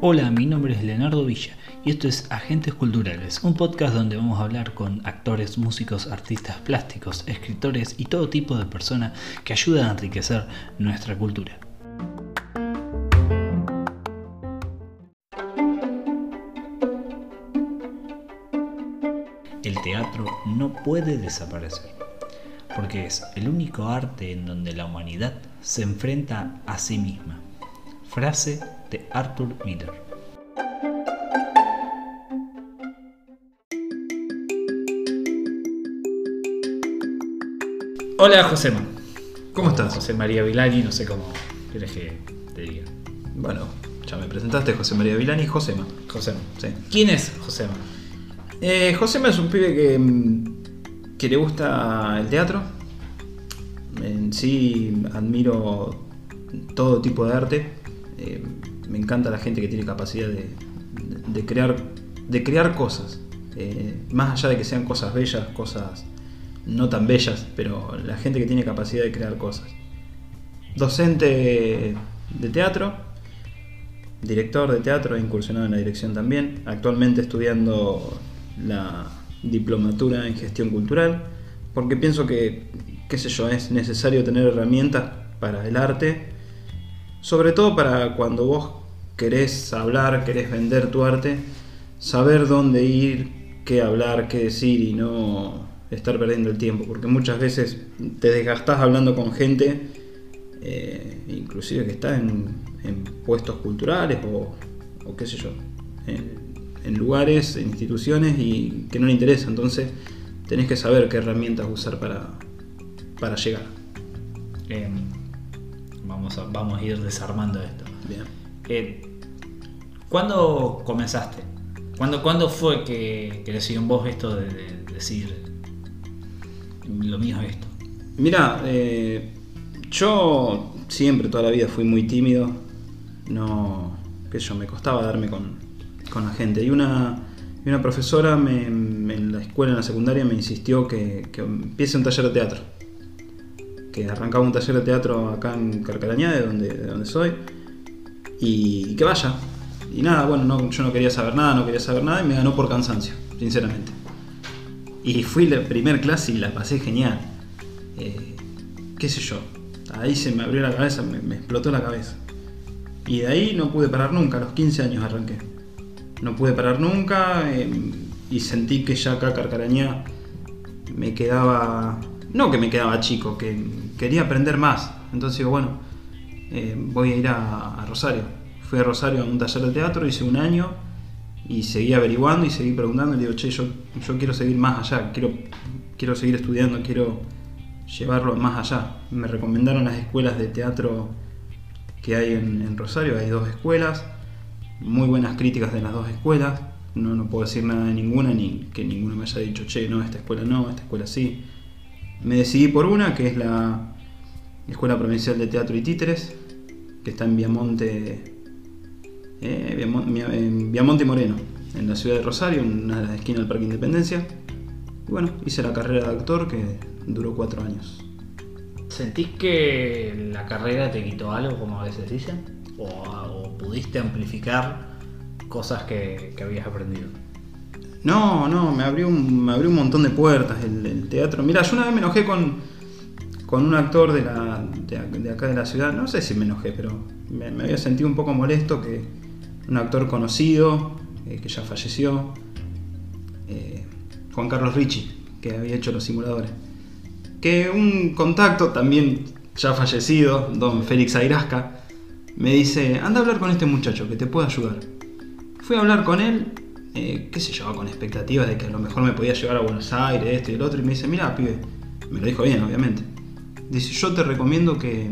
Hola, mi nombre es Leonardo Villa y esto es Agentes Culturales, un podcast donde vamos a hablar con actores, músicos, artistas plásticos, escritores y todo tipo de personas que ayudan a enriquecer nuestra cultura. El teatro no puede desaparecer, porque es el único arte en donde la humanidad se enfrenta a sí misma. Frase de Arthur Miller. Hola Josema. ¿Cómo estás? José María Vilani, no sé cómo quieres que te diga. Bueno, ya me presentaste, José María Vilani y Josema. Josema. Sí. ¿Quién es Josema? Eh, Josema es un pibe que, mm, que le gusta el teatro. En sí admiro todo tipo de arte. Eh, me encanta la gente que tiene capacidad de, de crear, de crear cosas. Eh, más allá de que sean cosas bellas, cosas no tan bellas, pero la gente que tiene capacidad de crear cosas. Docente de teatro, director de teatro, incursionado en la dirección también. Actualmente estudiando la diplomatura en gestión cultural, porque pienso que, qué sé yo, es necesario tener herramientas para el arte, sobre todo para cuando vos querés hablar, querés vender tu arte, saber dónde ir, qué hablar, qué decir y no estar perdiendo el tiempo, porque muchas veces te desgastás hablando con gente, eh, inclusive que está en, en puestos culturales o, qué sé yo, en lugares, en instituciones y que no le interesa, entonces tenés que saber qué herramientas usar para, para llegar. Eh, vamos, a, vamos a ir desarmando esto. Bien. Eh, ¿Cuándo comenzaste? ¿Cuándo, cuándo fue que, que decidió en vos esto de, de decir lo mío es esto? Mira, eh, yo siempre, toda la vida fui muy tímido. No, sé yo, me costaba darme con, con la gente. Y una, y una profesora me- en la escuela, en la secundaria, me insistió que, que empiece un taller de teatro. Que arrancaba un taller de teatro acá en Carcarañá, de donde, de donde soy. Y que vaya. Y nada, bueno, no, yo no quería saber nada, no quería saber nada y me ganó por cansancio, sinceramente. Y fui la primer clase y la pasé genial. Eh, qué sé yo. Ahí se me abrió la cabeza, me, me explotó la cabeza. Y de ahí no pude parar nunca, a los 15 años arranqué. No pude parar nunca eh, y sentí que ya acá Carcarañá me quedaba... No que me quedaba chico, que quería aprender más. Entonces digo, bueno, eh, voy a ir a, Rosario. Fui a Rosario a un taller de teatro, hice un año y seguí averiguando y seguí preguntando. Y digo, che, yo, yo quiero seguir más allá, quiero, quiero seguir estudiando, quiero llevarlo más allá. Me recomendaron las escuelas de teatro que hay en Rosario, hay dos escuelas, muy buenas críticas de las dos escuelas. No, no puedo decir nada de ninguna, ni que ninguna me haya dicho, che, no, esta escuela no, esta escuela sí. Me decidí por una, que es la Escuela Provincial de Teatro y Títeres, que está en Viamonte, eh, Viamon- Mia- en Viamonte Moreno, en la ciudad de Rosario, en una de las esquinas del Parque Independencia. Y bueno, hice la carrera de actor que duró cuatro años. ¿Sentís que la carrera te quitó algo, como a veces dicen? ¿O, o pudiste amplificar cosas que, que habías aprendido? No, no, me abrió un, me abrió un montón de puertas el, el teatro. Mira, yo una vez me enojé con, con un actor de, la, de, ac- de acá de la ciudad. No sé si me enojé, pero me, me había sentido un poco molesto que un actor conocido, eh, que ya falleció, eh, Juan Carlos Ricci, que había hecho los simuladores. Que un contacto también ya fallecido, don Félix Airasca, me dice, anda a hablar con este muchacho que te puede ayudar. Fui a hablar con él, eh, qué sé yo, con expectativas de que a lo mejor me podía llevar a Buenos Aires, esto y el otro, y me dice, mira, pibe, me lo dijo bien, obviamente. Dice, yo te recomiendo que,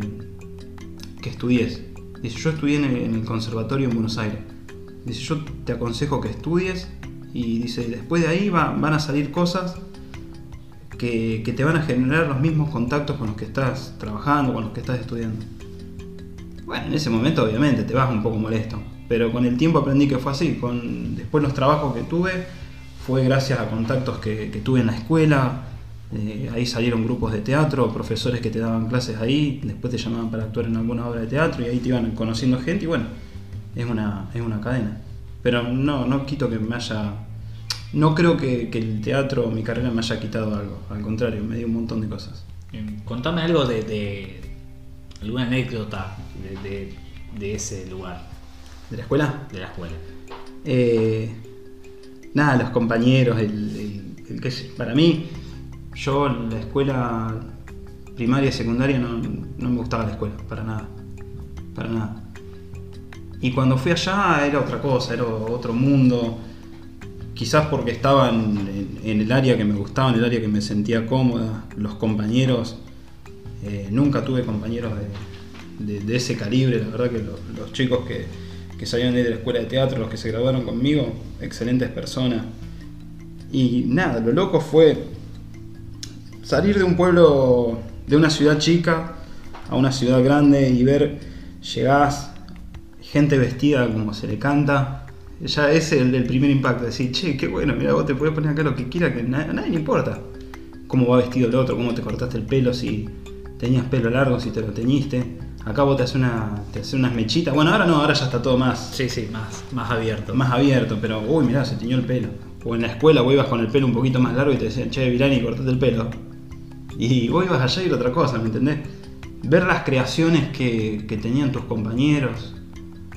que estudies. Dice, yo estudié en el, conservatorio en Buenos Aires. Dice, yo te aconsejo que estudies y dice, después de ahí va- van a salir cosas que, que te van a generar los mismos contactos con los que estás trabajando, con los que estás estudiando. Bueno, en ese momento obviamente te vas un poco molesto, pero con el tiempo aprendí que fue así. Con, después los trabajos que tuve fue gracias a contactos que, que tuve en la escuela, Eh, ahí salieron grupos de teatro, profesores que te daban clases ahí, después te llamaban para actuar en alguna obra de teatro y ahí te iban conociendo gente y bueno, es una, es una cadena. Pero no, no quito que me haya... No creo que, el teatro, mi carrera, me haya quitado algo. Al contrario, me dio un montón de cosas. Em, Contame algo de- alguna anécdota de, de- de ese lugar, ¿De la escuela? de la escuela. Eh, nada, los compañeros, el, el- el que para mí, yo en la escuela primaria y secundaria no, no me gustaba la escuela, para nada, para nada. Y cuando fui allá era otra cosa, era otro mundo, quizás porque estaba en, en- en el área que me gustaba, en el área que me sentía cómoda, los compañeros, eh, nunca tuve compañeros de, ese calibre, la verdad que lo- los, chicos que, que salían de la escuela de teatro, los que se graduaron conmigo, excelentes personas. Y nada, lo loco fue salir de un pueblo, de una ciudad chica a una ciudad grande y ver, llegás, gente vestida como se le canta. Ya ese es el, primer impacto, decir, che, qué bueno, mira, vos te podés poner acá lo que quieras, que a nadie le importa cómo va vestido el otro, cómo te cortaste el pelo, si tenías pelo largo, si te lo teñiste. Acá vos te haces una, te haces unas mechitas. Bueno, ahora no, ahora ya está todo más, Sí, sí, más, más abierto. más abierto, pero uy, mirá, se teñió el pelo. O en la escuela vos ibas con el pelo un poquito más largo y te decían, che, Virani, cortate el pelo. Y vos ibas allá y era otra cosa, ¿me entendés? Ver las creaciones que, que tenían tus compañeros.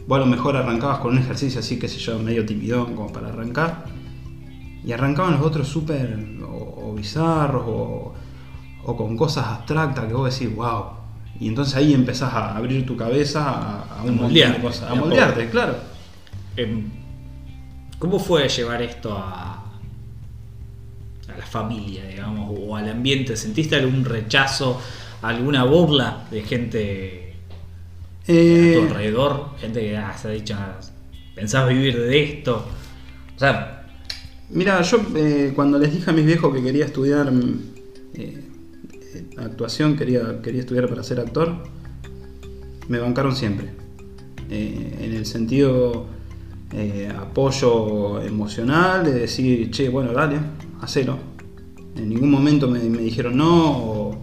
Vos a lo mejor arrancabas con un ejercicio así, qué sé yo, medio timidón como para arrancar. Y arrancaban los otros súper o, o bizarros o, o con cosas abstractas que vos decís, wow. Y entonces ahí empezás a abrir tu cabeza a, a un montón de moldearte, cosas. A moldearte, poco. claro. Em, ¿Cómo fue llevar esto a, a la familia, digamos, o al ambiente? ¿Sentiste algún rechazo, alguna burla de gente a tu Eh, alrededor? Gente que ah, se ha dicho, ah, ¿pensás vivir de esto? O sea, Mira, yo eh, cuando les dije a mis viejos que quería estudiar eh, actuación, quería, quería estudiar para ser actor, me bancaron siempre. Eh, en el sentido eh, apoyo emocional, de decir, che, bueno, dale, hacelo. En ningún momento me, me dijeron no, o,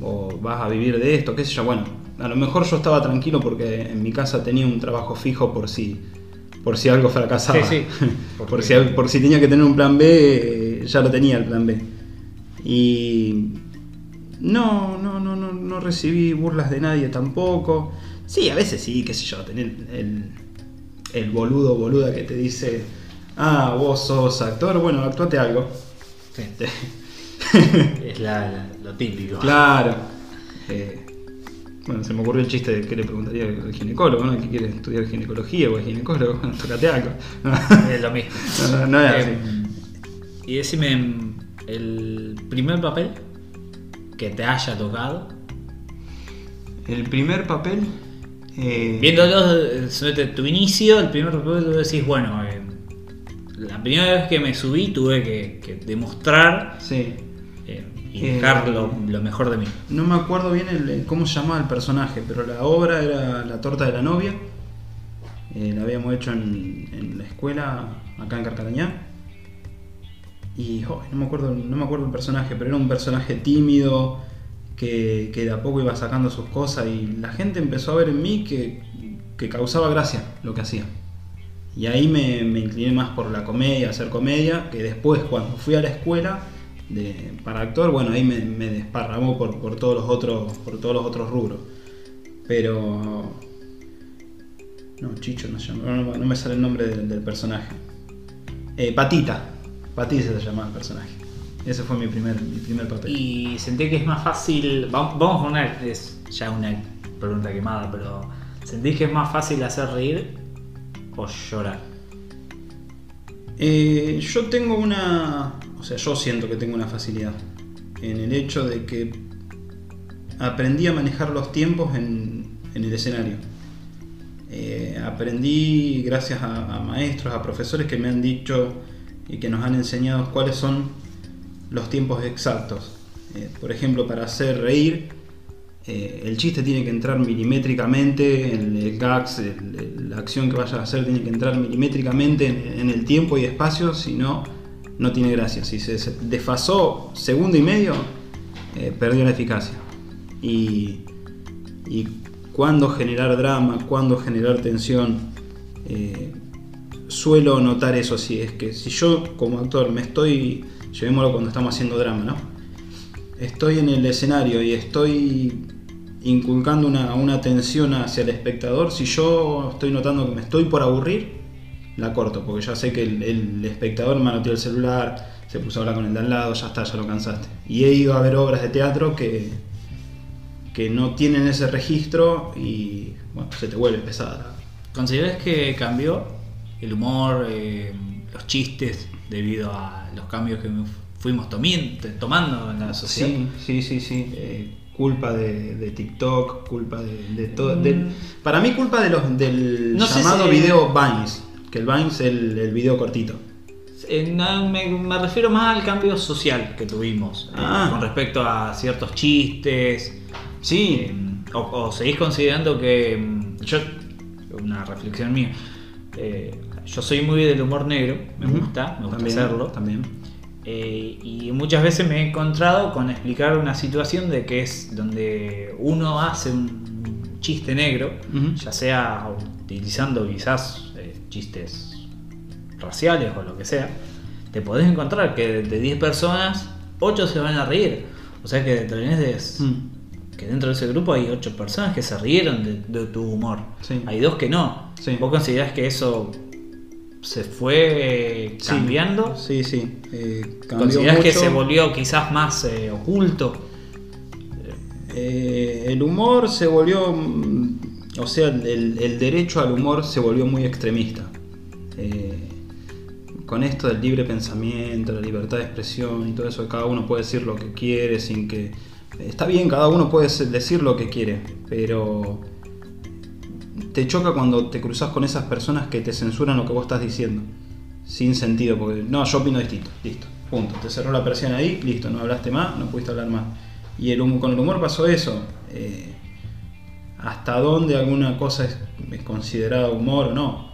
o vas a vivir de esto, qué sé yo. Bueno, a lo mejor yo estaba tranquilo porque en mi casa tenía un trabajo fijo por si, por si algo fracasaba. Sí, sí. por, si, por si tenía que tener un plan B, eh, ya lo tenía el plan B. Y no, no, no, no, no recibí burlas de nadie tampoco. Sí, a veces sí, qué sé yo, tener el, el boludo boluda que te dice, ah, vos sos actor, bueno, actuate algo. sí, Este, es la- la- lo típico. claro. Eh, bueno, se me ocurrió el chiste de que le preguntaría al ginecólogo, ¿no? El que quiere estudiar ginecología o el ginecólogo, bueno, tocate algo. Es lo mismo. No, no, no es así. Em, y decime, el primer papel que te haya tocado, El primer papel. eh, desde tu inicio, el primer papel tú decís, bueno, em, la primera vez que me subí tuve que, que demostrar Sí. em, y Eh, dejar lo, lo mejor de mí. No me acuerdo bien el- el cómo se llamaba el personaje, pero la obra era La torta de la novia. Eh, la habíamos hecho en, en la escuela acá en Carcarañá. Y no, me acuerdo, no me acuerdo el personaje, pero era un personaje tímido que, que de a poco iba sacando sus cosas y la gente empezó a ver en mí que, que causaba gracia lo que hacía. Y ahí me, incliné más por la comedia, hacer comedia, que después cuando fui a la escuela para actor, bueno, ahí me, desparramó por, por todos los otros, por todos los otros rubros. Pero no, Chicho no, no, me sale el nombre del, del personaje. Eh, Patita, Patita se llamaba el personaje. Ese fue mi primer, mi primer papel. Y sentí que es más fácil, va- vamos con una, es ya una pregunta quemada, pero ¿sentís que es más fácil hacer reír o llorar? Eh, yo tengo una. O sea, yo siento que tengo una facilidad en el hecho de que aprendí a manejar los tiempos en, en el escenario. Eh, aprendí gracias a, a maestros, a profesores que me han dicho y que nos han enseñado cuáles son los tiempos exactos. Eh, por ejemplo, para hacer reír, eh, el chiste tiene que entrar milimétricamente, el, el gags, la acción que vayas a hacer tiene que entrar milimétricamente en, el tiempo y espacio, si no, no tiene gracia. Si se, desfasó segundo y medio, eh, perdió la eficacia. Y, y cuándo generar drama, cuándo generar tensión. Suelo notar eso así, es que si yo como actor me estoy, llevémoslo cuando estamos haciendo drama, ¿no? Estoy en el escenario y estoy inculcando una, una tensión hacia el espectador, si yo estoy notando que me estoy por aburrir, la corto, porque ya sé que el, el espectador manoteó el celular, se puso a hablar con el de al lado, ya está, ya lo cansaste. Y he ido a ver obras de teatro que, que no tienen ese registro y bueno, se te vuelve pesada. ¿Consideras que cambió el humor, eh, los chistes, debido a los cambios que fuimos tomando en la sociedad? Sí, sí, sí, sí. Eh, culpa de, de TikTok, culpa de, de todo. del- para mí culpa de los del Mm. No llamado si- video Vines, que el Vines es el, el video cortito. Eh, no, me, me refiero más al cambio social que tuvimos eh, Ah. con respecto a ciertos chistes. Sí, eh, o, o seguís considerando que. mm, Yo, una reflexión mía. eh, yo soy muy del humor negro, me gusta, me gusta También, hacerlo. También. Eh, y muchas veces me he encontrado con explicar una situación de que es donde uno hace un chiste negro, ya sea utilizando quizás eh, chistes raciales o lo que sea, te podés encontrar que de- de 10 personas, 8 se van a reír. O sea que tenés de- Mm. que dentro de ese grupo hay 8 personas que se rieron de, de tu humor. Sí. Hay dos que no. Sí. ¿Vos considerás que eso se fue Sí. cambiando? Sí, sí. eh, cambió ¿Considerás que se volvió quizás más eh, oculto? Eh, el humor se volvió, o sea, el, el derecho al humor se volvió muy extremista. Eh, con esto del libre pensamiento, la libertad de expresión y todo eso, cada uno puede decir lo que quiere sin que... Está bien, cada uno puede decir lo que quiere, pero te choca cuando te cruzas con esas personas que te censuran lo que vos estás diciendo. Sin sentido, porque no, yo opino distinto, listo, punto. Te cerró la persiana ahí, listo, no hablaste más, no pudiste hablar más. Y el, hum- con el humor pasó eso. eh, ¿Hasta dónde alguna cosa es, es considerada humor o no?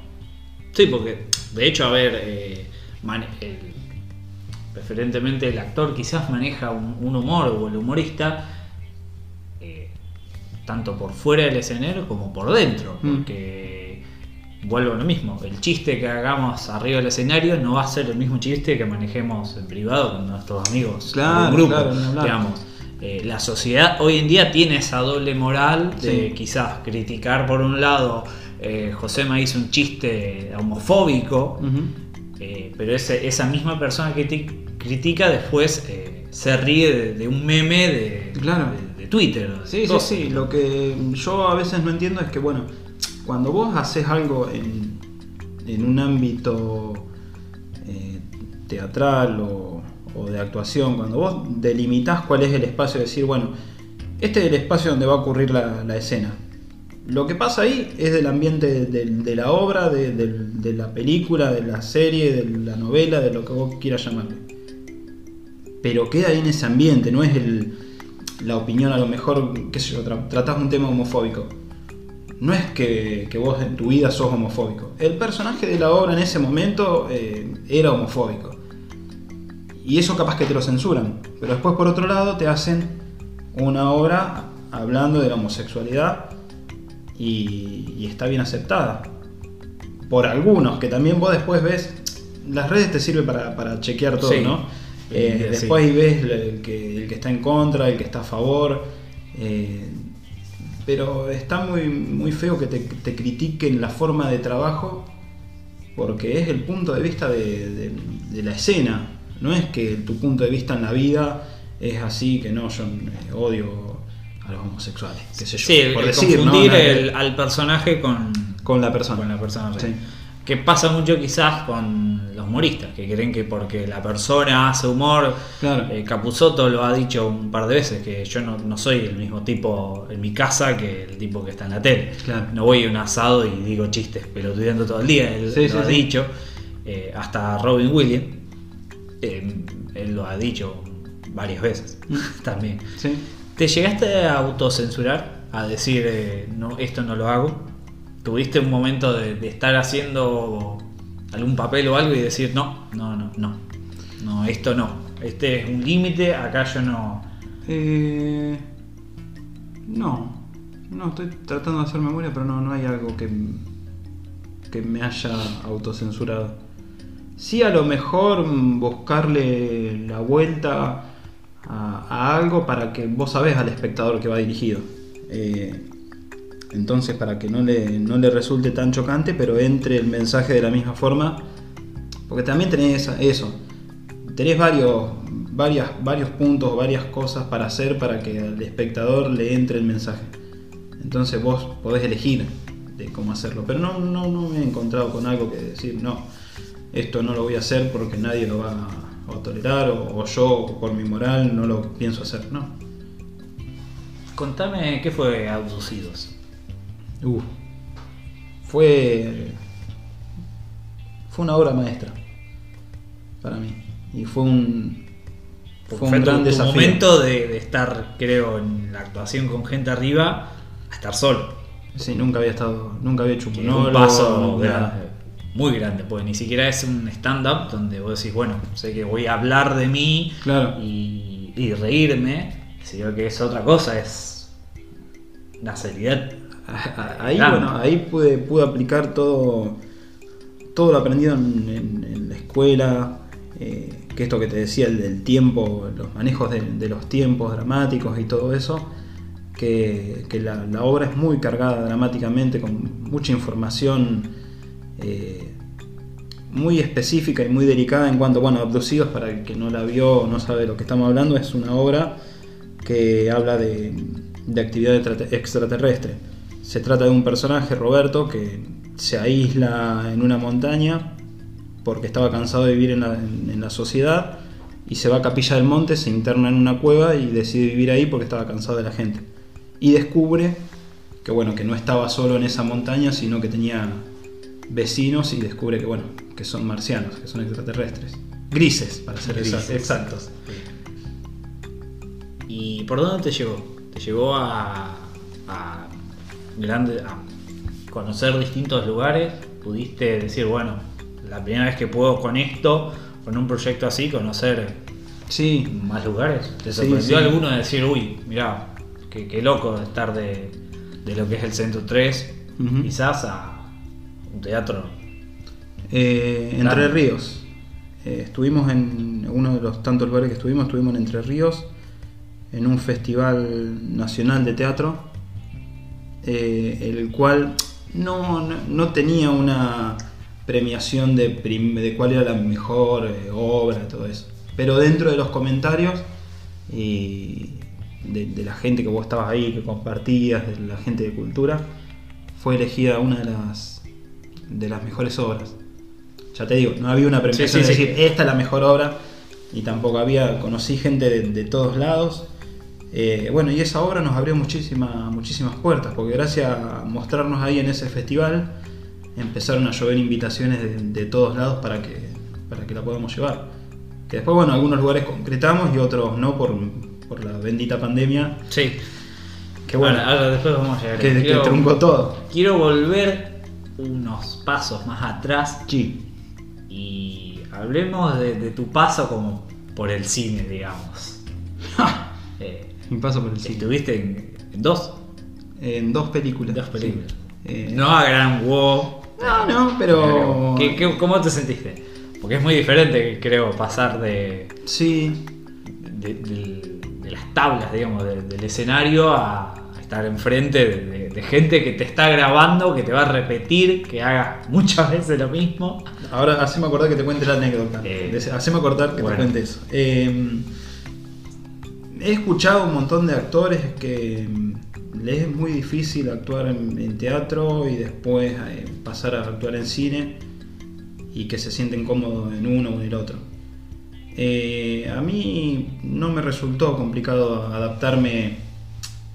Sí, porque de hecho, a ver, eh, preferentemente el actor quizás maneja un, humor o el humorista tanto por fuera del escenario como por dentro, Mm. porque vuelvo a lo mismo, el chiste que hagamos arriba del escenario no va a ser el mismo chiste que manejemos en privado con nuestros amigos, Claro, en grupo, claro, digamos. Eh, la sociedad hoy en día tiene esa doble moral de Sí. quizás criticar por un lado, eh, Josema hizo un chiste homofóbico, eh, pero ese- esa misma persona que critica después se ríe de, de un meme de, Claro. de Twitter. Sí, sí, sí. Lo que yo a veces no entiendo es que, bueno, cuando vos haces algo en, en un ámbito eh, teatral o, o de actuación, cuando vos delimitás cuál es el espacio, decir, bueno, este es el espacio donde va a ocurrir la, la escena. Lo que pasa ahí es del ambiente de, de- de la obra, de, de- de la película, de la serie, de la novela, de lo que vos quieras llamarle. Pero queda ahí en ese ambiente, no es el, la opinión a lo mejor, qué sé yo, tra- tratás un tema homofóbico. No es que, que vos en tu vida sos homofóbico. El personaje de la obra en ese momento eh, era homofóbico. Y eso capaz que te lo censuran. Pero después por otro lado te hacen una obra hablando de la homosexualidad y, y está bien aceptada. Por algunos, que también vos después ves, las redes te sirven para, para chequear todo, Sí. ¿no? Eh, Sí. después ahí ves el que, el que está en contra, el que está a favor. eh, pero está muy, muy feo que te, te critiquen la forma de trabajo porque es el punto de vista de, de- de la escena. No es que tu punto de vista en la vida es así, que no, yo eh, odio a los homosexuales, qué sé yo. Sí, por el confundir el- al personaje con, con la persona. con la persona real. Sí. Que pasa mucho quizás con los humoristas, que creen que porque la persona hace humor, Claro. eh, Capuzotto lo ha dicho un par de veces, que yo no, no soy el mismo tipo en mi casa que el tipo que está en la tele. Claro. No voy a un asado y digo chistes pelotudeando todo el día, él Sí, lo sí, ha sí. dicho. Eh, hasta Robin Williams, eh, él lo ha dicho varias veces también. Sí. ¿Te llegaste a autocensurar? A decir, no, esto no lo hago. ¿Tuviste un momento de, estar haciendo algún papel o algo y decir, no, no, no, no? no, esto no, este es un límite, acá yo no... Eh, no, no, estoy tratando de hacer memoria, pero no, no hay algo que, que me haya autocensurado. Sí, a lo mejor buscarle la vuelta a, a algo para que vos sabés al espectador que va dirigido. Eh, entonces, para que no le, no le resulte tan chocante, pero entre el mensaje de la misma forma. Porque también tenés eso. Tenés varios, varias, varios puntos, varias cosas para hacer para que al espectador le entre el mensaje. Entonces vos podés elegir de cómo hacerlo. Pero no, no, no me he encontrado con algo que decir, no, esto no lo voy a hacer porque nadie lo va a tolerar o, o yo por mi moral no lo pienso hacer. No. Contame qué fue Abducidos. Uh, fue fue una obra maestra para mí y fue un fue, Fue, un tu, gran tu desafío. momento de, de estar, creo, en la actuación con gente arriba, a estar solo. Sí, nunca había estado, nunca había hecho un paso grande, muy grande, porque ni siquiera es un stand-up donde vos decís, bueno, sé que voy a hablar de mí Claro. y, y reírme, sino que es otra cosa, es la seriedad. Ahí, Grande. bueno, ahí pude, pude aplicar todo, todo lo aprendido en, en- en la escuela, eh, que esto que te decía, el del tiempo, los manejos de, de los tiempos dramáticos y todo eso, que, que la, la obra es muy cargada dramáticamente, con mucha información eh, muy específica y muy delicada en cuanto, bueno, Abducidos, para el que no la vio o no sabe de lo que estamos hablando, es una obra que habla de, de actividad extrate- extraterrestre. Se trata de un personaje, Roberto, que se aísla en una montaña porque estaba cansado de vivir en la, en- en la sociedad y se va a Capilla del Monte, se interna en una cueva y decide vivir ahí porque estaba cansado de la gente. Y descubre que bueno, que no estaba solo en esa montaña, sino que tenía vecinos y descubre que bueno, que son marcianos, que son extraterrestres. Grises, para ser Grises. exactos. ¿Y por dónde te llevó? ¿Te llevó a, a conocer distintos lugares? ¿Pudiste decir, bueno, la primera vez que puedo con esto, con un proyecto así, conocer Sí, más lugares? ¿Te sorprendió sí. alguno de decir, uy, mirá, qué, qué loco de estar de, de lo que es el Centro 3, Ujú. quizás a un teatro? Eh, Entre. Ríos. Eh, estuvimos en uno de los tantos lugares que estuvimos, estuvimos en Entre Ríos, en un festival nacional de teatro, eh, el cual no, no, no tenía una premiación de, de cuál era la mejor eh, obra, todo eso. Pero dentro de los comentarios y de, de la gente que vos estabas ahí, que compartías, de la gente de cultura, fue elegida una de las, de las mejores obras. Ya te digo, no había una premiación Sí, sí, de sí. decir esta es la mejor obra y tampoco había, conocí gente de, de todos lados. Eh, bueno, y esa obra nos abrió muchísima- muchísimas puertas, porque gracias a mostrarnos ahí en ese festival, empezaron a llover invitaciones de, de todos lados para que, para que la podamos llevar. Que después, bueno, algunos lugares concretamos y otros no por, por la bendita pandemia, Sí. que bueno, Ahora, ahora después vamos a llegar. que, que Quiero- truncó todo. Quiero volver unos pasos más atrás Sí. y hablemos de, de tu paso como por el cine, digamos. Eh, Mi paso por el cine. estuviste en, en dos, En dos películas. dos películas. sí. Eh, No a gran wow. no, no, pero. ¿Qué- qué- cómo te sentiste? Porque es muy diferente, creo, pasar de, Sí, de, las tablas, digamos, de- del escenario a, estar enfrente de, de- de gente que te está grabando, que te va a repetir, que hagas muchas veces lo mismo. ahora haceme acordar que te cuente la anécdota. Eh, haceme acordar que bueno. te cuente eso. Eh, he escuchado un montón de actores que mm, les es muy difícil actuar en, teatro y después eh, pasar a actuar en cine y que se sienten cómodos en uno o en el otro. Eh, a mí no me resultó complicado adaptarme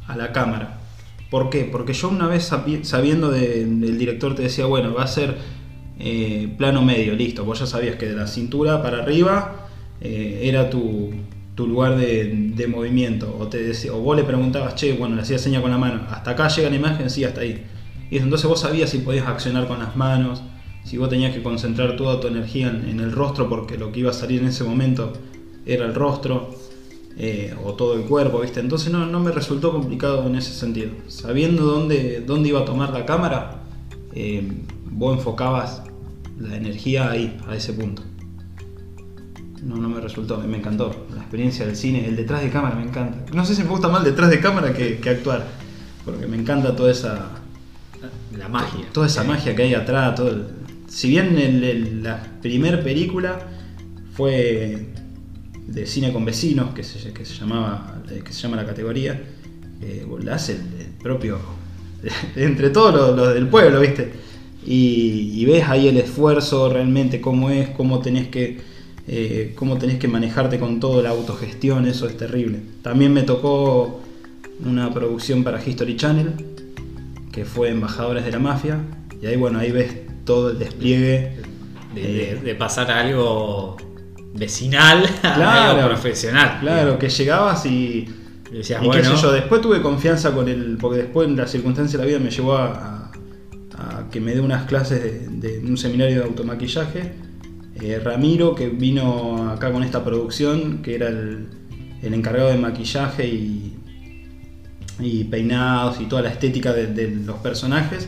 a la cámara. ¿Por qué? Porque yo una vez sabi- sabiendo de- del director te decía, bueno, va a ser eh, plano medio, listo. Vos ya sabías que de la cintura para arriba era tu, tu lugar de, de movimiento. O, te o vos le preguntabas, che, bueno, le hacías seña con la mano, hasta acá llega la imagen, hasta ahí. Y entonces vos sabías si podías accionar con las manos. si vos tenías que concentrar toda tu energía en, en el rostro porque lo que iba a salir en ese momento era el rostro eh, o todo el cuerpo, ¿viste? Entonces no, no me resultó complicado en ese sentido. Sabiendo dónde, dónde iba a tomar la cámara, eh, vos enfocabas la energía ahí, a ese punto. No, no me resultó, me encantó. La experiencia del cine, el detrás de cámara me encanta. No sé si me gusta más el detrás de cámara que, que actuar, porque me encanta toda esa, La magia. toda esa magia que hay atrás. Todo el- Si bien el- el- la primer película fue de cine con vecinos, que se, que se llamaba, eh, que se llama la categoría, eh, la hace el, el propio, entre todos los, los del pueblo, ¿viste? Y, y ves ahí el esfuerzo realmente, cómo es, cómo tenés que, eh, cómo tenés que manejarte con todo la autogestión, eso es terrible. También me tocó una producción para History Channel, que fue Embajadores de la Mafia, y ahí bueno, ahí ves todo el despliegue. De, de- eh, de pasar a algo vecinal a Claro, algo profesional. Claro, que llegabas y, Y decías, y bueno, qué sé yo, después tuve confianza con el, porque después en la circunstancia de la vida me llevó a, a- a que me dé unas clases de, de un seminario de automaquillaje. Eh, Ramiro, que vino acá con esta producción, que era el, el encargado de maquillaje y, y peinados y toda la estética de, de los personajes,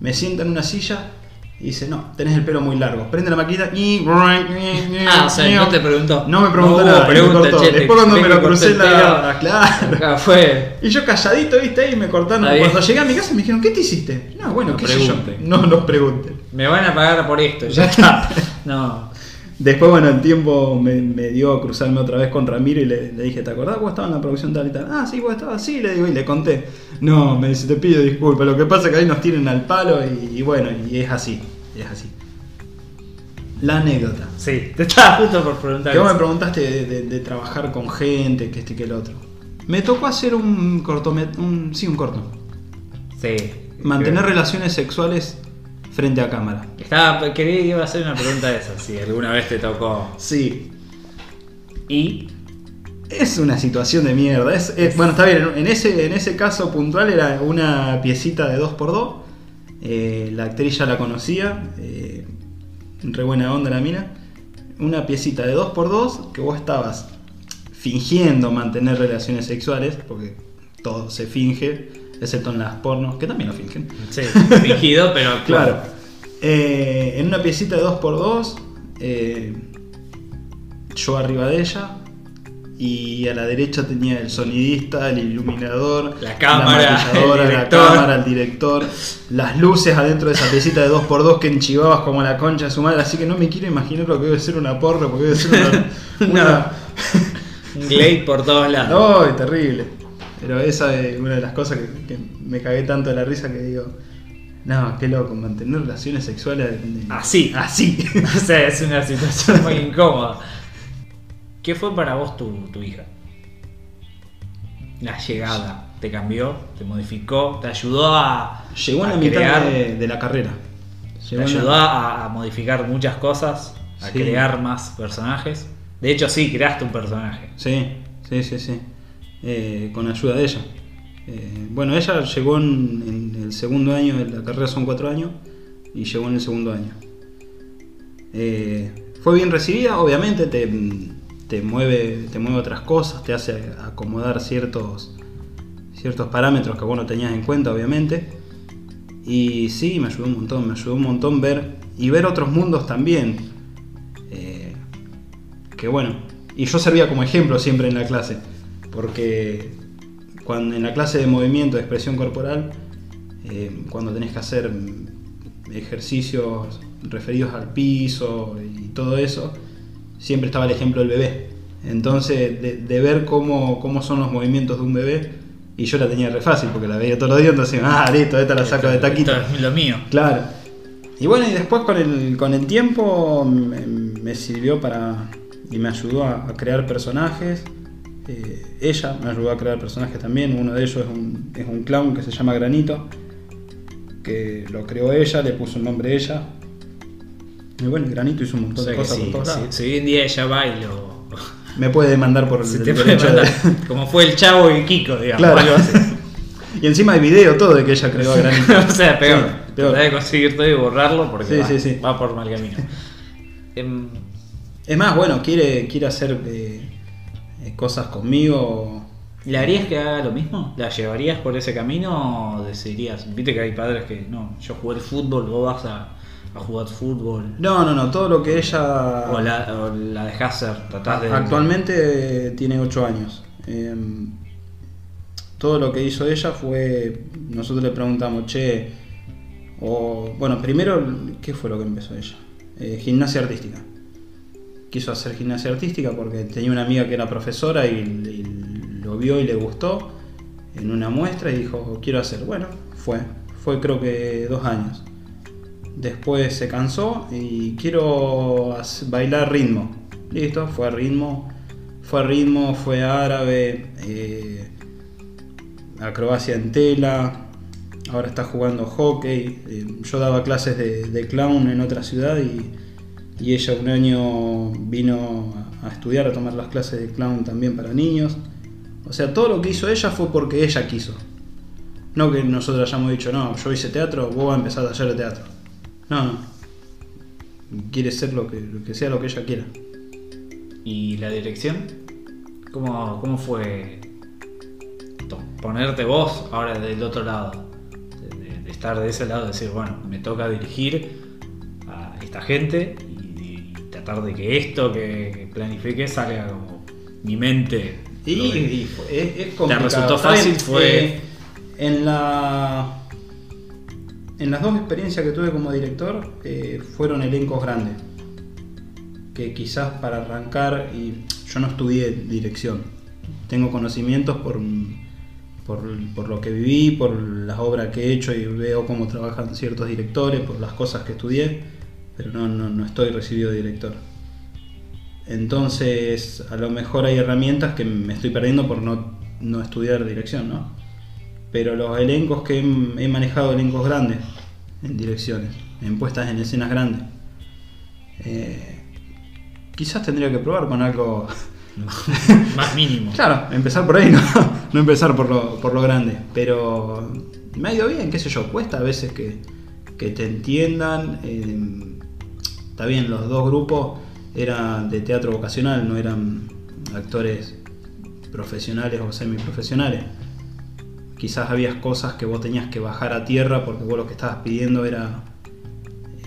me sienta en una silla y dice, no, tenés el pelo muy largo, prende la maquinita y... Ah, o sea, no te preguntó. No me preguntó No nada, y me pregunta, cortó. che, Después cuando me lo crucé la... Claro. Acá fue. Y yo calladito, viste, ahí me cortaron. Cuando llegué a mi casa me dijeron, ¿qué te hiciste? No, bueno, No qué sé yo. No nos pregunten. Me van a pagar por esto, ya está. No. Después, bueno, el tiempo me, me dio a cruzarme otra vez con Ramiro y le, le dije, ¿te acordás vos estabas en la producción tal y tal? Ah, sí, vos estabas así, le digo, y le conté. No, me dice, te pido disculpas, lo que pasa es que ahí nos tienen al palo y, y bueno, y es así, es así. La anécdota. Sí, te estaba justo por preguntar. Que vos me preguntaste de, de- de trabajar con gente, que este que el otro. Me tocó hacer un cortomet un sí, un corto. Sí. Mantener relaciones sexuales frente a cámara. Estaba, quería iba a hacer una pregunta de esa, si alguna vez te tocó. Sí, Y. es una situación de mierda. Es, es- bueno, está bien, en ese, en ese caso puntual era una piecita de 2x2. Eh, la actriz ya la conocía, eh, re buena onda la mina. Una piecita de 2x2 que vos estabas fingiendo mantener relaciones sexuales, porque todo se finge, excepto en las pornos, que también lo fingen. Sí, fingido, pero Claro. Eh, en una piecita de 2x2, eh, yo arriba de ella. Y a la derecha tenía el sonidista, el iluminador, La cámara, el la director. cámara, el director, las luces adentro de esa piecita de 2x2 que enchivabas como la concha de su madre. Así que no me quiero imaginar lo que debe ser una porno, porque debe ser una. una- Un glade por todos lados. ¡Ay, terrible! Pero esa es una de las cosas que, que me cagué tanto de la risa que digo. No, qué loco, mantener relaciones sexuales. de- Así. Así. O sea, es una situación muy incómoda. ¿Qué fue para vos tu, tu hija? La llegada. ¿Te cambió? ¿Te modificó? ¿Te ayudó a, Llegó a la mitad crear? de, de la carrera. ¿Te Llegó ayudó a, a modificar muchas cosas? ¿A Sí. crear más personajes? De hecho, sí, creaste un personaje. Sí, sí, sí, sí. Eh, con ayuda de ella. Eh, bueno, ella llegó en, el segundo año, la carrera son cuatro años, y llegó en el segundo año. Eh, fue bien recibida, obviamente te, te mueve, te mueve otras cosas, te hace acomodar ciertos, ciertos parámetros que vos no tenías en cuenta, obviamente. Y sí, me ayudó un montón, me ayudó un montón ver y ver otros mundos también. Eh, que bueno, y yo servía como ejemplo siempre en la clase, porque cuando en la clase de movimiento, de expresión corporal, eh, cuando tenés que hacer mm, ejercicios referidos al piso y todo eso, siempre estaba el ejemplo del bebé. Entonces, de, de ver cómo, cómo son los movimientos de un bebé, y yo la tenía re fácil porque la veía todos los días, entonces, ah, listo, esta la saco de taquito. Esto es lo mío. Claro. Y bueno, y después con el, con el tiempo me, me sirvió para. y me ayudó a, a crear personajes. Eh, ella me ayudó a crear personajes también. Uno de ellos es un, es un clown que se llama Granito. Que lo creó ella, le puso el nombre ella. Y bueno, Granito hizo un O montón sea de cosas si, por todos si- lados. si hoy en día ella va y lo. Me puede demandar por se el te puede derecho de- mandar. Como fue el chavo y Kiko, digamos. Claro. Y encima hay video todo de que ella creó a Granito. o sea, peor. Sí, peor. De conseguir todo y borrarlo porque Sí, va, por mal camino. Es más, bueno, quiere, quiere hacer eh, cosas conmigo. ¿Le harías que haga lo mismo? ¿La llevarías por ese camino o decidirías? Viste que hay padres que no, yo jugué al fútbol, vos vas a, a jugar fútbol. No, no, no, todo lo que ella... O la, o la dejás ser, tratás de. Actualmente tiene 8 años. Eh, todo lo que hizo ella fue, nosotros le preguntamos, che, o bueno, primero, ¿qué fue lo que empezó ella? Eh, gimnasia artística. Quiso hacer gimnasia artística porque tenía una amiga que era profesora y, lo vio y le gustó en una muestra y dijo, quiero hacer. Bueno, fue, fue creo que dos años. Después se cansó y quiero bailar ritmo. Listo, fue ritmo. Fue ritmo, fue árabe, eh, acrobacia en tela. Ahora está jugando hockey. eh, yo daba clases de clown en otra ciudad y, y ella un año vino a, estudiar, a tomar las clases de clown también para niños. O sea, todo lo que hizo ella fue porque ella quiso. No que nosotros hayamos dicho, no, yo hice teatro, vos vas a empezar a hacer teatro. No, no. Quiere ser lo que, sea lo que ella quiera. ¿Y la dirección? ¿Cómo, cómo fue ponerte vos ahora del otro lado? De, estar de ese lado, decir, bueno, me toca dirigir a esta gente tratar de que esto que planifique salga como mi mente. Y, y es, es complicado. resultó fácil? Fue- eh, en la. En las dos experiencias que tuve como director eh, fueron elencos grandes. Que quizás para arrancar, y yo no estudié dirección. Tengo conocimientos por, por, por lo que viví, por las obras que he hecho y veo cómo trabajan ciertos directores, por las cosas que estudié, pero no, no, no estoy recibido de director. Entonces, a lo mejor hay herramientas que me estoy perdiendo por no, no estudiar dirección, ¿no? Pero los elencos que he, he manejado, elencos grandes en direcciones, en puestas en escenas grandes. Eh, quizás tendría que probar con algo. Más mínimo. Claro, empezar por ahí, no, no empezar por lo, por lo grande. Pero me ha ido bien, qué sé yo, cuesta a veces que, que te entiendan. eh, está bien, los dos grupos eran de teatro vocacional, no eran actores profesionales o semiprofesionales. Quizás había cosas que vos tenías que bajar a tierra porque vos lo que estabas pidiendo era,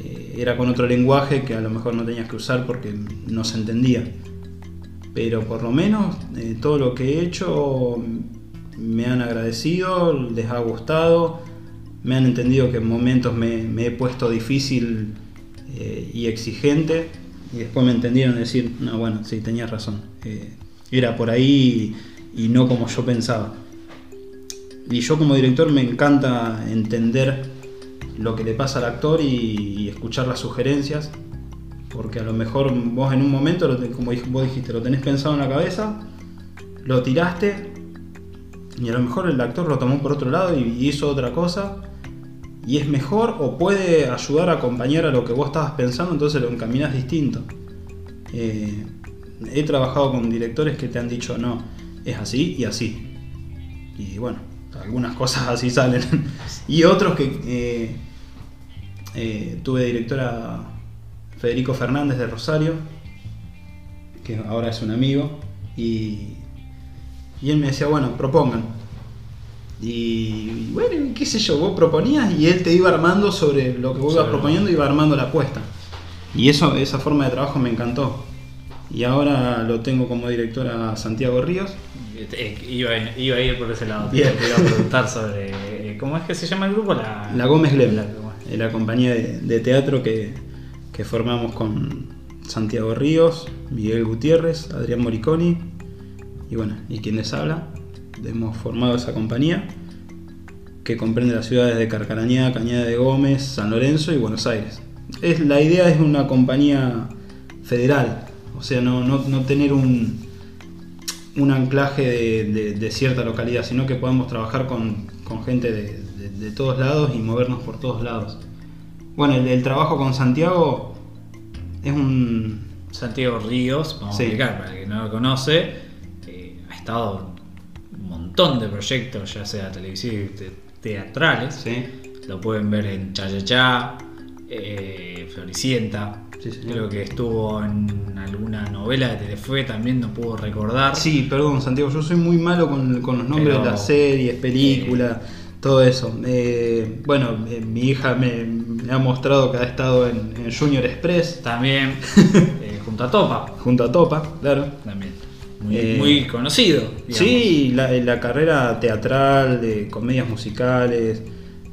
eh, era con otro lenguaje que a lo mejor no tenías que usar porque no se entendía pero por lo menos eh, todo lo que he hecho me han agradecido, les ha gustado, me han entendido que en momentos me, me he puesto difícil eh, y exigente y después me entendieron decir, no, bueno, sí, tenías razón, eh, era por ahí y, no como yo pensaba. Y yo como director me encanta entender lo que le pasa al actor y, y escuchar las sugerencias porque a lo mejor vos en un momento, como vos dijiste, lo tenés pensado en la cabeza, lo tiraste y a lo mejor el actor lo tomó por otro lado y hizo otra cosa y es mejor o puede ayudar a acompañar a lo que vos estabas pensando, entonces lo encaminás distinto. Eh, he trabajado con directores que te han dicho no, es así y así. Y bueno, algunas cosas así salen. y otros que eh, eh, tuve directora Federico Fernández de Rosario, que ahora es un amigo, y, y él me decía, bueno, propongan. Y, bueno, y qué sé yo, vos proponías y él te iba armando sobre lo que vos ibas proponiendo, iba armando la apuesta. Y eso, esa forma de trabajo me encantó. Y ahora lo tengo como directora Santiago Ríos. Eh, Iba, iba a ir por ese lado. Te iba a preguntar sobre. eh, ¿Cómo es que se llama el grupo? La, La Gómez Gleb, La- la, la compañía de, de teatro que, que formamos con Santiago Ríos, Miguel Gutiérrez, Adrián Moriconi y bueno, y quien les habla. Hemos formado esa compañía que comprende las ciudades de Carcarañá, Cañada de Gómez, San Lorenzo y Buenos Aires. Es, la idea es una compañía federal, o sea, no, no- no tener un, un anclaje de, de- de cierta localidad, sino que podamos trabajar con, con gente de, de- todos lados y movernos por todos lados. Bueno, el, el trabajo con Santiago es un... Santiago Ríos, vamos Sí. a explicar para el que no lo conoce, eh, ha estado montón de proyectos, ya sea televisivos y te- teatrales. Sí. Lo pueden ver en Cha Cha Cha, eh, Floricienta. Sí. Creo que estuvo en alguna novela de Telefe, también no puedo recordar. Sí, perdón, Santiago, yo soy muy malo con, con los nombres Pero- de las series, películas, todo eso. Eh, bueno, eh, mi hija me, me ha mostrado que ha estado en, en Junior Express También eh, junto a Topa, junto a Topa, claro. también. Muy, Eh, muy conocido. digamos. Sí, la, la carrera teatral, de comedias musicales,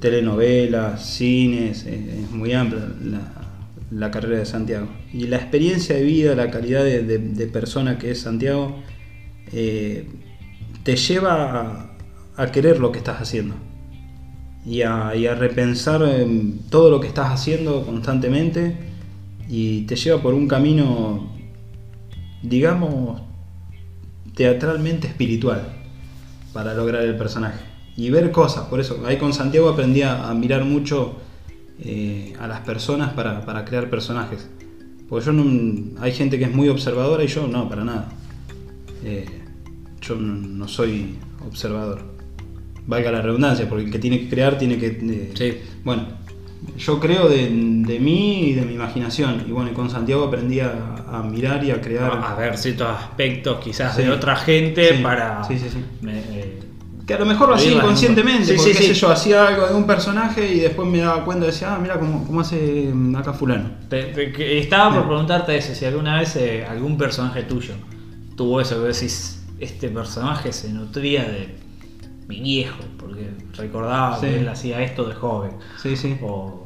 telenovelas, cines, es muy amplia la, la carrera de Santiago. Y la experiencia de vida, la calidad de, de- de persona que es Santiago, eh, te lleva a, a querer lo que estás haciendo. Y a, y a repensar todo lo que estás haciendo constantemente y te lleva por un camino, digamos, teatralmente espiritual para lograr el personaje y ver cosas. Por eso, ahí con Santiago aprendí a, a mirar mucho eh, a las personas para, para crear personajes. Porque yo no, hay gente que es muy observadora y yo no, para nada. Eh, yo no, no soy observador. Valga la redundancia, porque el que tiene que crear tiene que... eh, Sí. Bueno, yo creo de, de mí y de mi imaginación. Y bueno, y con Santiago aprendí a, a mirar y a crear... a ver ciertos aspectos quizás Sí. de otra gente Sí. para Sí, sí, sí. me- eh, Que a lo mejor lo hacía inconscientemente, porque qué sé yo, hacía algo de un personaje y después me daba cuenta y decía, ah, mira cómo, cómo hace acá fulano. te- estaba por preguntarte eso, si alguna vez eh, algún personaje tuyo tuvo eso que decís, este personaje se nutría de mi viejo, porque recordaba Sí. que él hacía esto de joven. Sí, sí. O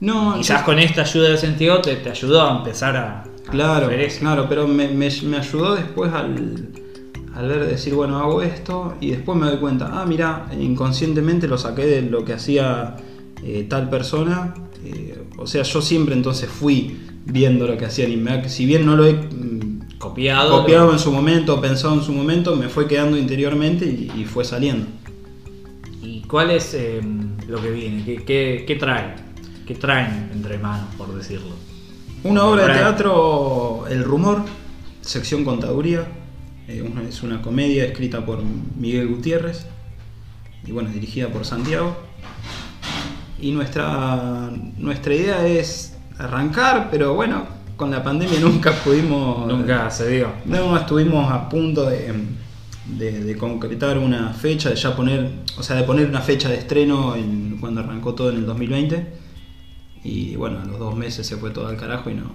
No, quizás con esta ayuda del sentido te, te ayudó a empezar a, Claro, claro, pero me, me- me ayudó después al, al ver decir, bueno, hago esto y después me doy cuenta, ah, mira, inconscientemente lo saqué de lo que hacía eh, tal persona. eh, o sea, yo siempre entonces fui viendo lo que hacían y me- si bien no lo he mm, Copiado. copiado en su momento, pensado en su momento, me fue quedando interiormente y, y fue saliendo. ¿Y cuál es eh, lo que viene? ¿Qué, qué, qué traen? ¿Qué traen entre manos, por decirlo? Una obra de teatro, El Rumor, sección Contaduría. eh, es una comedia escrita por Miguel Gutiérrez y bueno, dirigida por Santiago. Y nuestra, nuestra idea es arrancar, pero bueno, con la pandemia nunca pudimos. Nunca se dio. No, estuvimos a punto de, de- de concretar una fecha, de ya poner, o sea, de poner una fecha de estreno en- cuando arrancó todo en el 2020. Y bueno, a los dos meses se fue todo al carajo y no.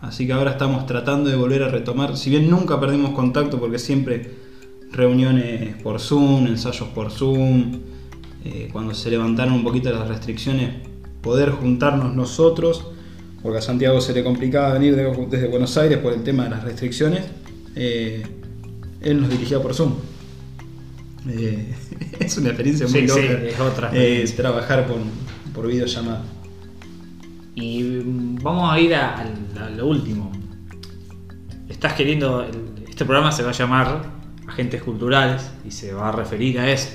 Así que ahora estamos tratando de volver a retomar, si bien nunca perdimos contacto porque siempre reuniones por Zoom, ensayos por Zoom, eh, cuando se levantaron un poquito las restricciones, poder juntarnos nosotros, porque a Santiago se le complicaba venir de- desde Buenos Aires por el tema de las restricciones, eh, él nos dirigía por Zoom. Eh, es una experiencia muy Sí, sí, loca. es otra eh, trabajar por, por videollamada. Y mm, vamos a ir a, a- a lo último. Estás queriendo. Este programa se va a llamar Agentes Culturales y se va a referir a eso.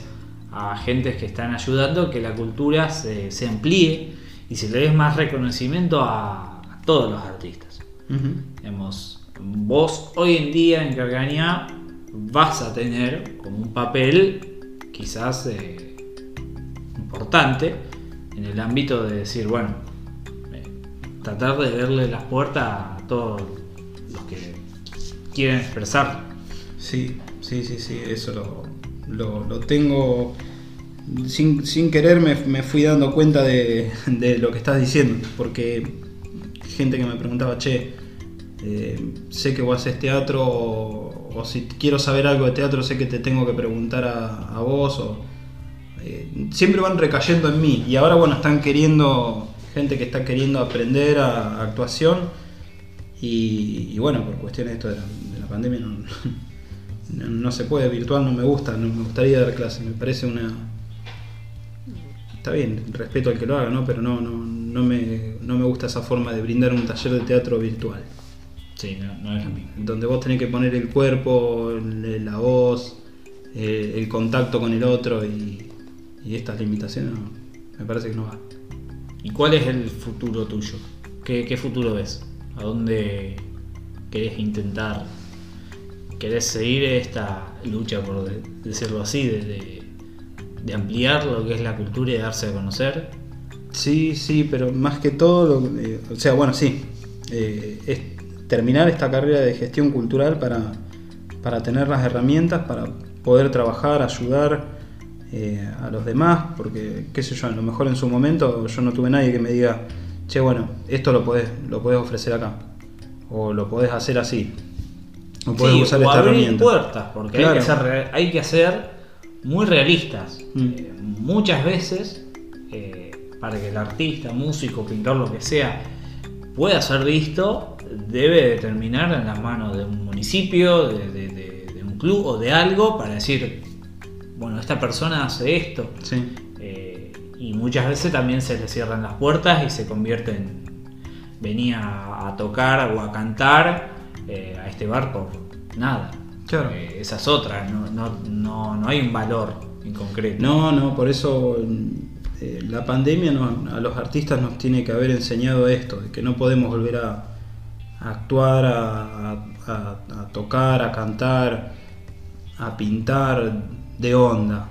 A agentes que están ayudando a que la cultura se, se amplíe y se le dé más reconocimiento a, a todos los artistas. Digamos, vos hoy en día en Cargañá vas a tener como un papel quizás eh, importante en el ámbito de decir, bueno, eh, tratar de verle las puertas a todos los que quieren expresar. Sí, sí, sí, sí, eso lo, lo- lo tengo. Sin, sin querer me, me fui dando cuenta de, de lo que estás diciendo, porque gente que me preguntaba, che, eh, sé que vos haces teatro, o, si quiero saber algo de teatro, sé que te tengo que preguntar a, a vos, o, eh, siempre van recayendo en mí, y ahora bueno, están queriendo, gente que está queriendo aprender a, actuación, y, bueno, por cuestiones de la, de la pandemia no, no, no se puede, virtual no me gusta, no me gustaría dar clases, me parece una... Está bien, respeto al que lo haga, ¿no? Pero no, no, no, me, no me gusta esa forma de brindar un taller de teatro virtual, Sí, no, no es lo mismo. donde vos tenés que poner el cuerpo, el- la voz, eh, el contacto con el otro y, y estas limitaciones no, me parece que no va. ¿Y cuál es el futuro tuyo? ¿Qué, qué futuro ves? ¿A dónde querés intentar querés seguir esta lucha, por de- decirlo así, de, de- de ampliar lo que es la cultura y darse a conocer. Sí, sí, pero más que todo, lo- eh, o sea, bueno, sí, eh, es terminar esta carrera de gestión cultural para, para tener las herramientas para poder trabajar, ayudar eh, a los demás, porque, qué sé yo, a lo mejor en su momento yo no tuve nadie que me diga, che, bueno, esto lo podés, lo podés ofrecer acá, o lo podés hacer así, o podés Sí, usar o esta abrir herramienta. puertas, porque hay, que re- hay que ser muy realistas. Mm. Eh, muchas veces, eh, para que el artista, músico, pintor, lo que sea, pueda ser visto, debe de terminar en las manos de un municipio, de, de- de- de un club o de algo para decir, bueno, esta persona hace esto. Sí. Eh, y muchas veces también se le cierran las puertas y se convierte en venía a, tocar o a cantar a este bar por nada. Claro. Eh, esa es otra, no, no, no, no hay un valor en concreto. No, no, por eso eh, la pandemia nos- a los artistas nos tiene que haber enseñado esto, de que no podemos volver a, a actuar, a, a- a- a tocar, a cantar, a pintar de onda.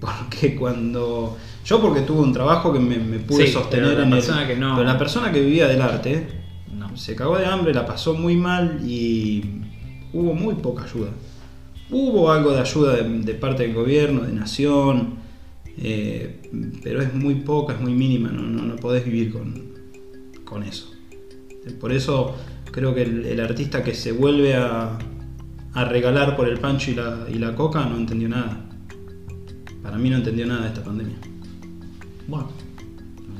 Porque cuando... Yo porque tuve un trabajo que me, me pude Sí, sostener pero la en el- persona que no- Pero la persona que vivía del arte No. se cagó de hambre, la pasó muy mal y hubo muy poca ayuda. Hubo algo de ayuda de, de parte del gobierno, de nación, eh, pero es muy poca, es muy mínima, no, no, no podés vivir con, con eso. Por eso creo que el, el artista que se vuelve a, a regalar por el pancho y la, y la coca no entendió nada. Para mí no entendió nada de esta pandemia. Bueno,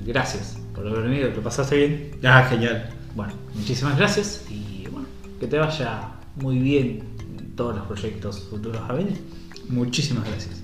gracias por haber venido, que pasaste bien. Ah, genial. Bueno, muchísimas gracias y bueno, que te vaya muy bien en todos los proyectos futuros a venir. Muchísimas gracias.